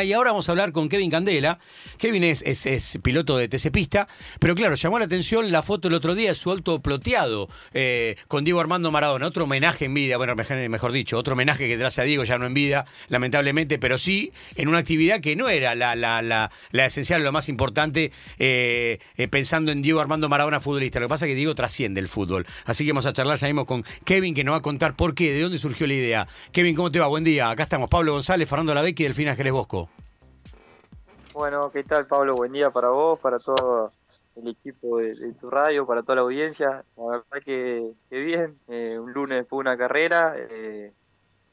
Y ahora vamos a hablar con Kevin Candela. Kevin es, piloto de TC Pista, pero claro, llamó la atención la foto el otro día de su auto ploteado eh, con Diego Armando Maradona. Otro homenaje en vida, bueno, mejor, dicho, otro homenaje que trae a Diego ya no en vida, lamentablemente, pero sí en una actividad que no era la, la, la, esencial, lo más importante, eh, eh, pensando en Diego Armando Maradona futbolista. Lo que pasa es que Diego trasciende el fútbol. Así que vamos a charlar ya con Kevin, que nos va a contar por qué, de dónde surgió la idea. Kevin, ¿cómo te va? Buen día. Acá estamos, Pablo González, Fernando Lavecchi y Delfina Jerez Bosco. Bueno, ¿qué tal Pablo? Buen día para vos, para todo el equipo de, tu radio, para toda la audiencia. La verdad que, bien, eh, un lunes después de una carrera, eh,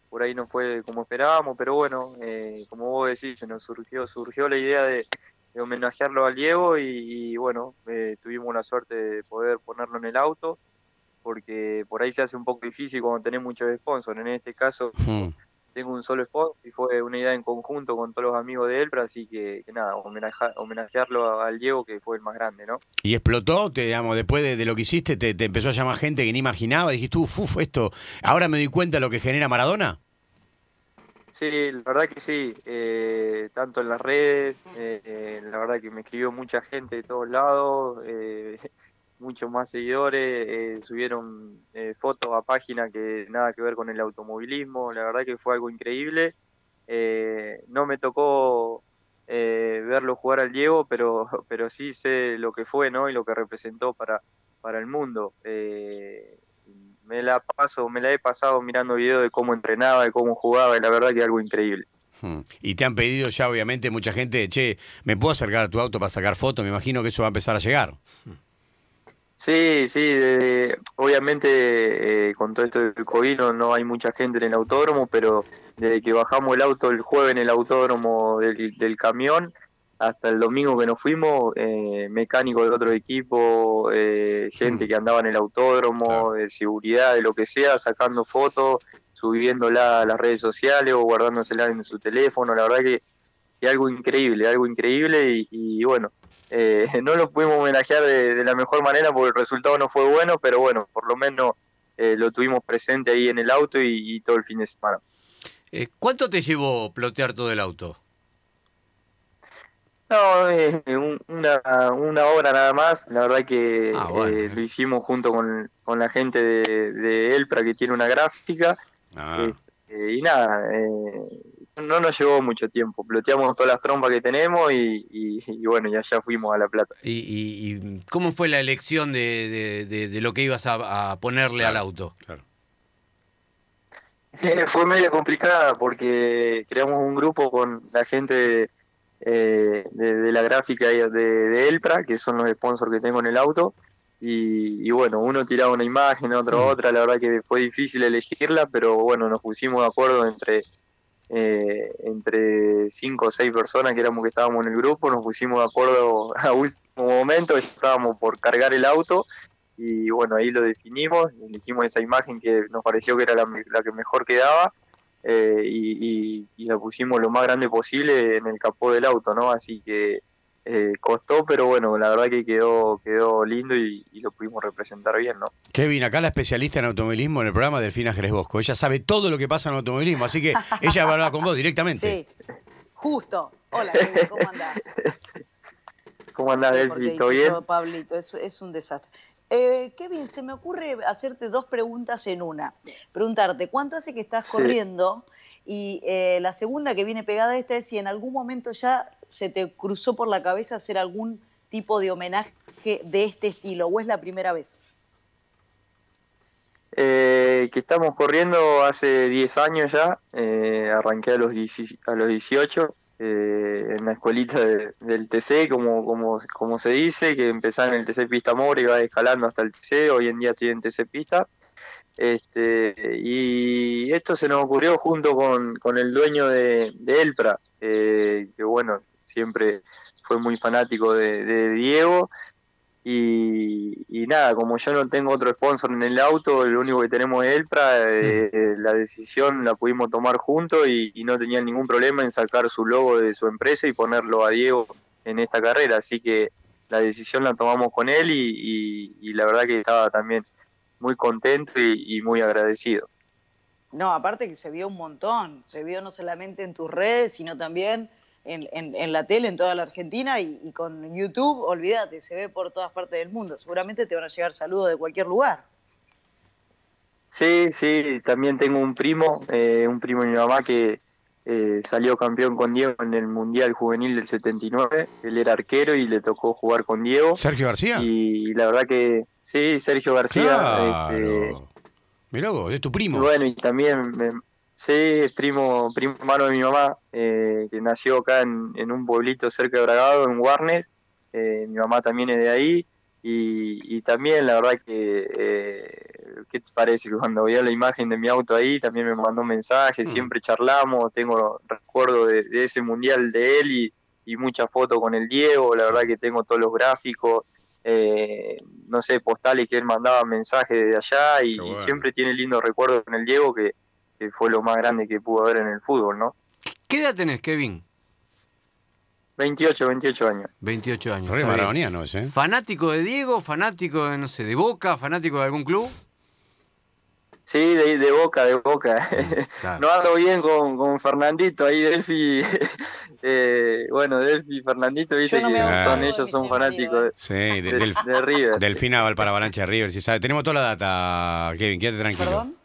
por ahí no fue como esperábamos, pero bueno, eh, como vos decís, se nos surgió, surgió la idea de, de homenajearlo al Diego y, y bueno, eh, tuvimos la suerte de poder ponerlo en el auto, porque por ahí se hace un poco difícil cuando tenés muchos sponsors. En este caso, Hmm. Tengo un solo spot y fue una idea en conjunto con todos los amigos de Elpra, así que, que nada, homenaja- homenajearlo al Diego, que fue el más grande, ¿no? Y explotó, te, digamos, después de, de lo que hiciste, te, te empezó a llamar gente que ni imaginaba. Dijiste, uff, uf, esto, ahora me doy cuenta de lo que genera Maradona. Sí, la verdad que sí, eh, tanto en las redes, eh, eh, la verdad que me escribió mucha gente de todos lados, eh, muchos más seguidores, eh, subieron eh, fotos a página que nada que ver con el automovilismo, la verdad que fue algo increíble. Eh, no me tocó eh, verlo jugar al Diego, pero, pero sí sé lo que fue ¿no? y lo que representó para, para el mundo. Eh, me la paso, me la he pasado mirando videos de cómo entrenaba, de cómo jugaba, y la verdad que algo increíble. Hmm. Y te han pedido ya, obviamente, mucha gente, che, ¿me puedo acercar a tu auto para sacar fotos? Me imagino que eso va a empezar a llegar. Sí, sí, obviamente eh, con todo esto del COVID no, no hay mucha gente en el autódromo, pero desde que bajamos el auto el jueves en el autódromo del, del camión hasta el domingo que nos fuimos, eh, mecánicos de otro equipo, eh, gente que andaba en el autódromo, de seguridad, de lo que sea, sacando fotos, subiéndola a las redes sociales o guardándosela en su teléfono, la verdad que, que algo increíble, algo increíble y, y bueno, eh, no lo pudimos homenajear de, de la mejor manera porque el resultado no fue bueno, pero bueno, por lo menos eh, lo tuvimos presente ahí en el auto y, y todo el fin de semana. Eh, ¿Cuánto te llevó plotear todo el auto? No, eh, un- una, una hora nada más, la verdad que Ah, bueno. eh, lo hicimos junto con, con la gente de, de Elpra que tiene una gráfica Ah. eh, y nada, eh, no nos llevó mucho tiempo, ploteamos todas las trompas que tenemos y, y- y bueno, ya, ya fuimos a La Plata. ¿Y, y- y cómo fue la elección de, de- de- de lo que ibas a, a ponerle al auto? Claro. Eh, Fue medio complicada porque creamos un grupo con la gente eh, de, de la gráfica de, de Elpra, que son los sponsors que tengo en el auto. Y, y bueno, uno tiraba una imagen, otro Mm. otra. La verdad que fue difícil elegirla, pero bueno, nos pusimos de acuerdo entre eh, entre cinco o seis personas que éramos que estábamos en el grupo. Nos pusimos de acuerdo a último momento, estábamos por cargar el auto y bueno, ahí lo definimos, elegimos esa imagen que nos pareció que era la que mejor quedaba eh, y, y- y la pusimos lo más grande posible en el capó del auto, ¿no? Así que eh, costó, pero bueno, la verdad que quedó, quedó lindo y, y lo pudimos representar bien, ¿no? Kevin, acá la especialista en automovilismo en el programa Delfina Jerez Bosco. Ella sabe todo lo que pasa en automovilismo, así que ella va a hablar con vos directamente. Sí, justo. Hola, Kevin, ¿cómo andás? ¿Cómo andás, ¿Todo bien? todo Pablito, es, es un desastre. Eh, Kevin, se me ocurre hacerte dos preguntas en una. Preguntarte, ¿cuánto hace que estás Sí. corriendo? Y eh, la segunda que viene pegada a esta es si en algún momento ya se te cruzó por la cabeza hacer algún tipo de homenaje de este estilo, o es la primera vez. Eh, que estamos corriendo hace 10 años ya, eh, arranqué a los, 10 a los 18 eh, en la escuelita de- del TC, como, como, como se dice, que empezaba en el TC Pista More y va escalando hasta el TC, hoy en día estoy en TC Pista. Este, y esto se nos ocurrió junto con, con el dueño de, de Elpra, eh, que bueno, siempre fue muy fanático de, de Diego. Y, y nada, como yo no tengo otro sponsor en el auto, lo único que tenemos es Elpra, eh, eh, la decisión la pudimos tomar juntos y, y no tenían ningún problema en sacar su logo de su empresa y ponerlo a Diego en esta carrera. Así que la decisión la tomamos con él y, y- y la verdad que estaba también muy contento y, y muy agradecido. No, aparte que se vio un montón, se vio no solamente en tus redes, sino también en, en- en la tele en toda la Argentina y, y con YouTube, olvídate, se ve por todas partes del mundo. Seguramente te van a llegar saludos de cualquier lugar. Sí, sí, también tengo un primo, eh, un primo de mi mamá que eh, salió campeón con Diego en el Mundial Juvenil del 79. Él era arquero y le tocó jugar con Diego. Sergio García. Y la verdad que sí, Sergio García. este, Claro. Mirá vos, es tu y primo. bueno, y también, me- sí, es primo, primo hermano de mi mamá, eh, que nació acá en, en un pueblito cerca de Bragado, en Warnes. Eh, mi mamá también es de ahí. Y, y también, la verdad que, eh, ¿qué te parece? Que cuando veía la imagen de mi auto ahí, también me mandó un mensaje, Mm. siempre charlamos, tengo recuerdo de, de ese mundial de él y, y muchas fotos con el Diego, la verdad que tengo todos los gráficos, eh, no sé, postales que él mandaba mensajes de allá y, Qué bueno. y siempre tiene lindos recuerdos con el Diego, que, que fue lo más grande que pudo haber en el fútbol, ¿no? ¿Qué edad tenés, Kevin? 28, 28 años. 28 años. Re maradoniano ¿eh? ¿Fanático de Diego? ¿Fanático de, no sé, de Boca? ¿Fanático de algún club? Sí, de, de boca, de boca. Claro. No ando bien con, con Fernandito, ahí Delphi, eh, bueno, Delphi y Fernandito, viste no que son ellos, son fanáticos de, Sí, de- de- del, de River. Delfina va para Avalancha de River, si sabe. Tenemos toda la data, Kevin, quédate tranquilo. ¿Perdón?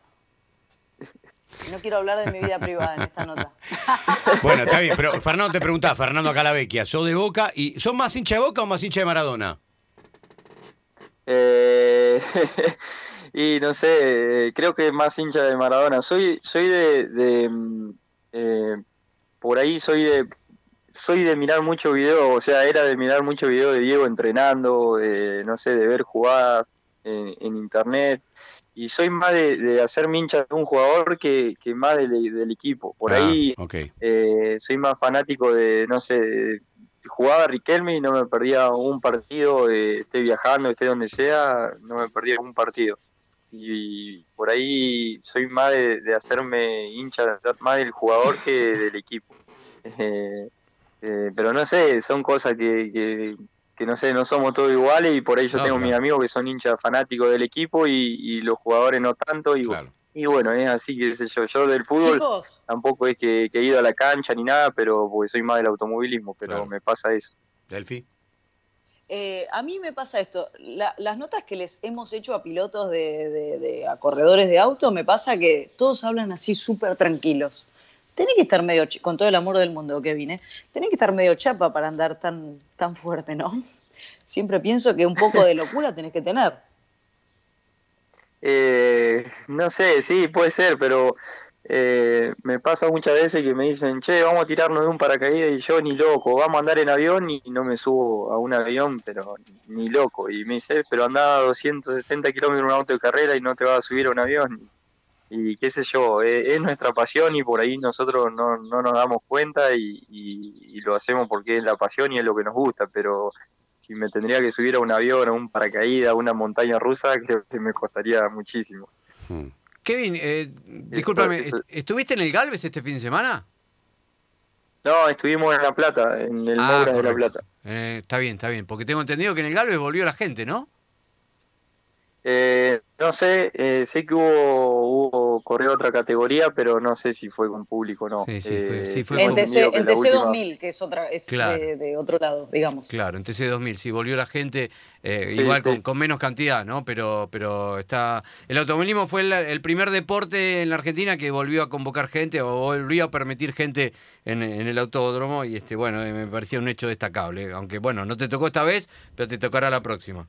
No quiero hablar de mi vida privada en esta nota. Bueno, está bien, pero Fernando te preguntaba, Fernando Calavecchia, ¿sos de Boca? y ¿Sos más hincha de Boca o más hincha de Maradona? Eh, y no sé, eh, creo que más hincha de Maradona. Soy, soy de, de, mm, eh, por ahí soy de, soy de mirar mucho video, o sea, era de mirar mucho video de Diego entrenando, de, no sé, de ver jugadas en, en internet. Y soy más de, de hacerme hincha de un jugador que, que más del, del equipo. Por Ah, ahí eh, soy más fanático de, no sé, de- jugaba Riquelme y no me perdía un partido, eh, esté viajando, esté donde sea, no me perdía un partido. Y, por ahí soy más de, de hacerme hincha más del jugador que del equipo. Eh, eh, pero no sé, son cosas que, que, que no sé, no somos todos iguales y por ahí yo No, tengo claro. mis amigos que son hinchas fanáticos del equipo y, y los jugadores no tanto. Y, Claro. y bueno, es así que sé yo, yo del fútbol Chicos, tampoco es que, que he ido a la cancha ni nada, pero porque soy más del automovilismo, pero Claro. me pasa eso. Delfi. Eh, a mí me pasa esto. La- las notas que les hemos hecho a pilotos de, de- de- a corredores de auto, me pasa que todos hablan así súper tranquilos. Tenés que estar medio, con todo el amor del mundo que vine, tenés que estar medio chapa para andar tan, tan fuerte, ¿no? Siempre pienso que un poco de locura tenés que tener. Eh, no sé, sí, puede ser, pero eh, me pasa muchas veces que me dicen, che, vamos a tirarnos de un paracaídas y yo ni loco, vamos a andar en avión y no me subo a un avión, pero ni loco. Y me dice, pero anda a 270 kilómetros en un auto de carrera y no te vas a subir a un avión. Y qué sé yo, eh, es nuestra pasión y por ahí nosotros no, no nos damos cuenta y, y- y lo hacemos porque es la pasión y es lo que nos gusta, pero si me tendría que subir a un avión, a un paracaídas, a una montaña rusa, creo que me costaría muchísimo. Hmm. Kevin, eh, discúlpame, eso- ¿est- ¿estuviste en el Galvez este fin de semana? No, estuvimos en La Plata, en el Ah, de La. Plata. Eh, está bien, está bien, porque tengo entendido que en el Galvez volvió la gente, ¿no? Eh, no sé, eh, sé que hubo, hubo corrió otra categoría, pero no sé si fue con público o no. Sí, sí, fue- Eh, sí, fue tengo En con- TC, en TC última- 2000, que es, otra, es Claro. de, de otro lado, digamos. Claro, en TC 2000, sí, volvió la gente, eh, Sí, igual sí. Con, con menos cantidad, ¿no? Pero, pero está. El automovilismo fue el, el primer deporte en la Argentina que volvió a convocar gente o volvió a permitir gente en, en el autódromo y este, bueno, eh, me parecía un hecho destacable. Aunque bueno, no te tocó esta vez, pero te tocará la próxima.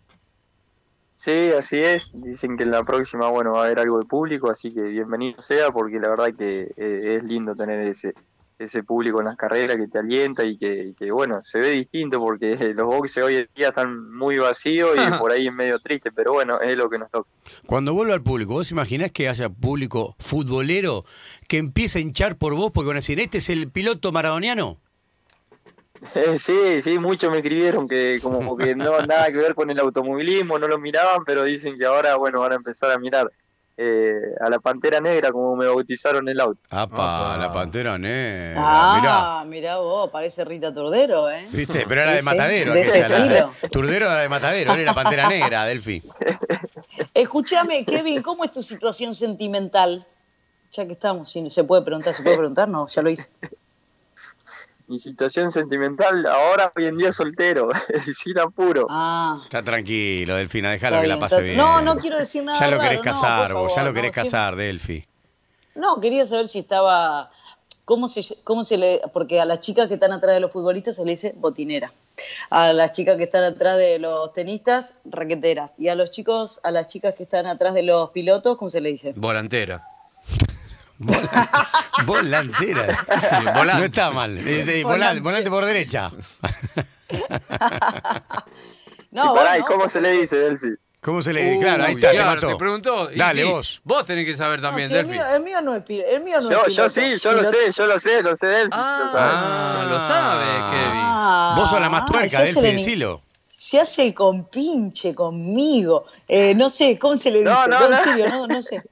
Sí, así es. Dicen que en la próxima, bueno, va a haber algo de público, así que bienvenido sea, porque la verdad que eh, es lindo tener ese ese público en las carreras que te alienta y que, y que, bueno, se ve distinto porque los boxes hoy en día están muy vacíos y por ahí es medio triste, pero bueno, es lo que nos toca. Cuando vuelva al público, ¿vos imaginás que haya público futbolero que empiece a hinchar por vos porque van a decir, este es el piloto maradoniano? Sí, sí, muchos me escribieron que como que no nada que ver con el automovilismo, no lo miraban, pero dicen que ahora, bueno, van a empezar a mirar eh, a la Pantera Negra como me bautizaron el auto. Apa, la pantera negra. Mirá. Ah, mirá vos, parece Rita Tordero, ¿eh? ¿Viste? Pero era de Matadero. de aquella, la-. Turdero era de Matadero, era la pantera negra, Delfi. Escúchame, Kevin, ¿cómo es tu situación sentimental? Ya que estamos, si se puede preguntar, ¿se puede preguntar? No, ya lo hice. Mi situación sentimental ahora hoy en día soltero, sin apuro. Ah. Está tranquilo, Delfina, déjalo que la pase está- bien. No, no quiero decir nada Ya lo querés raro, no, casar, vos, ya lo querés no, casar, Delfi. No, quería saber si estaba. ¿Cómo se, cómo se le.? Porque a las chicas que están atrás de los futbolistas se le dice botinera. A las chicas que están atrás de los tenistas, raqueteras. Y a los chicos, a las chicas que están atrás de los pilotos, ¿cómo se le dice? Volantera. Volantera. volante. No está mal. Volante, volante por derecha. No, y pará, ¿y bueno, cómo se le dice, Delphi? ¿Cómo se le Uy, Claro, ahí está, te claro, mató. te preguntó. Dale, sí, vos. Vos tenés que saber no, también, el, Delphi. mío, el mío no es, pi- el mío no Yo, es yo piloto. sí, yo lo Piloto- sé, yo lo sé, lo sé, Delphi. Ah, lo sabe, Kevin. Ah, Vos sos la más tuerca, el eni- decilo. Se hace el compinche conmigo. Eh, no sé, ¿cómo se le dice? No, no, en no. serio, no, no sé.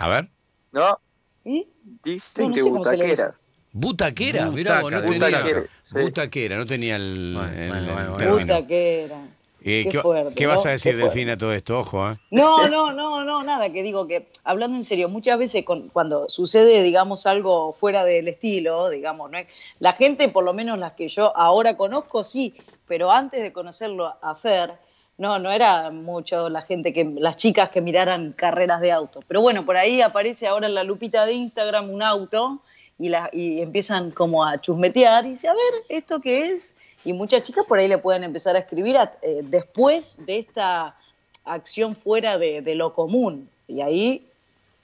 A ver. ¿No? ¿Y? Dicen No, no que butaqueras. Butaquera, vos, no tenía. butaquera, sí. Butaquera, no tenía el, Bueno, el- bueno, el bueno, término. Puta que era. Eh, Qué ¿qué, fuerte, qué vas a decir. Delfina, todo esto? Ojo, ¿eh? No, no, no, no, nada, que digo que, hablando en serio, muchas veces con- cuando sucede, digamos, algo fuera del estilo, digamos, ¿no? es- la gente, por lo menos las que yo ahora conozco, sí, pero antes de conocerlo a Fer, no, no era mucho la gente que, las chicas que miraran carreras de auto. Pero bueno, por ahí aparece ahora en la lupita de Instagram un auto y, y empiezan como a chusmetear y dice, a ver, ¿esto qué es? Y muchas chicas por ahí le pueden empezar a escribir eh, después de esta acción fuera de lo común. Y ahí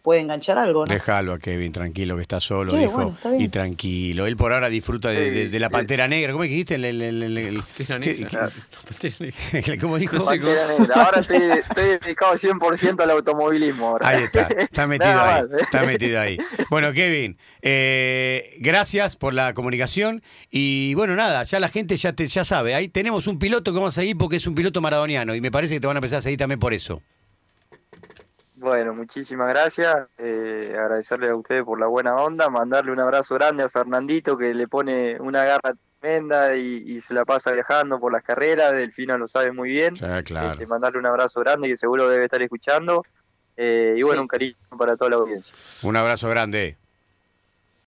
puede enganchar algo, ¿no? Déjalo a Kevin, tranquilo, que está solo, Sí, dijo. bueno, está bien. y tranquilo. Él por ahora disfruta de, de- de la Sí, pantera negra. ¿Cómo dijiste? El- el- el- Pantera ¿qué- negra. qué- ¿Cómo dijo? Pantera negra. Ahora estoy, estoy dedicado 100% al automovilismo. Ahora. Ahí está, está metido ahí. más. Está metido ahí. Bueno, Kevin, eh, gracias por la comunicación. Y bueno, nada, ya la gente ya, te, ya sabe. Ahí tenemos un piloto que vamos a seguir porque es un piloto maradoniano. Y me parece que te van a empezar a seguir también por eso. Bueno, muchísimas gracias. Eh, agradecerle a ustedes por la buena onda, mandarle un abrazo grande a Fernandito que le pone una garra tremenda y, y se la pasa viajando por las carreras. Delfina lo sabe muy bien. Claro. Este, mandarle un abrazo grande que seguro debe estar escuchando. Eh, y bueno, Sí. un cariño para toda la audiencia. Un abrazo grande.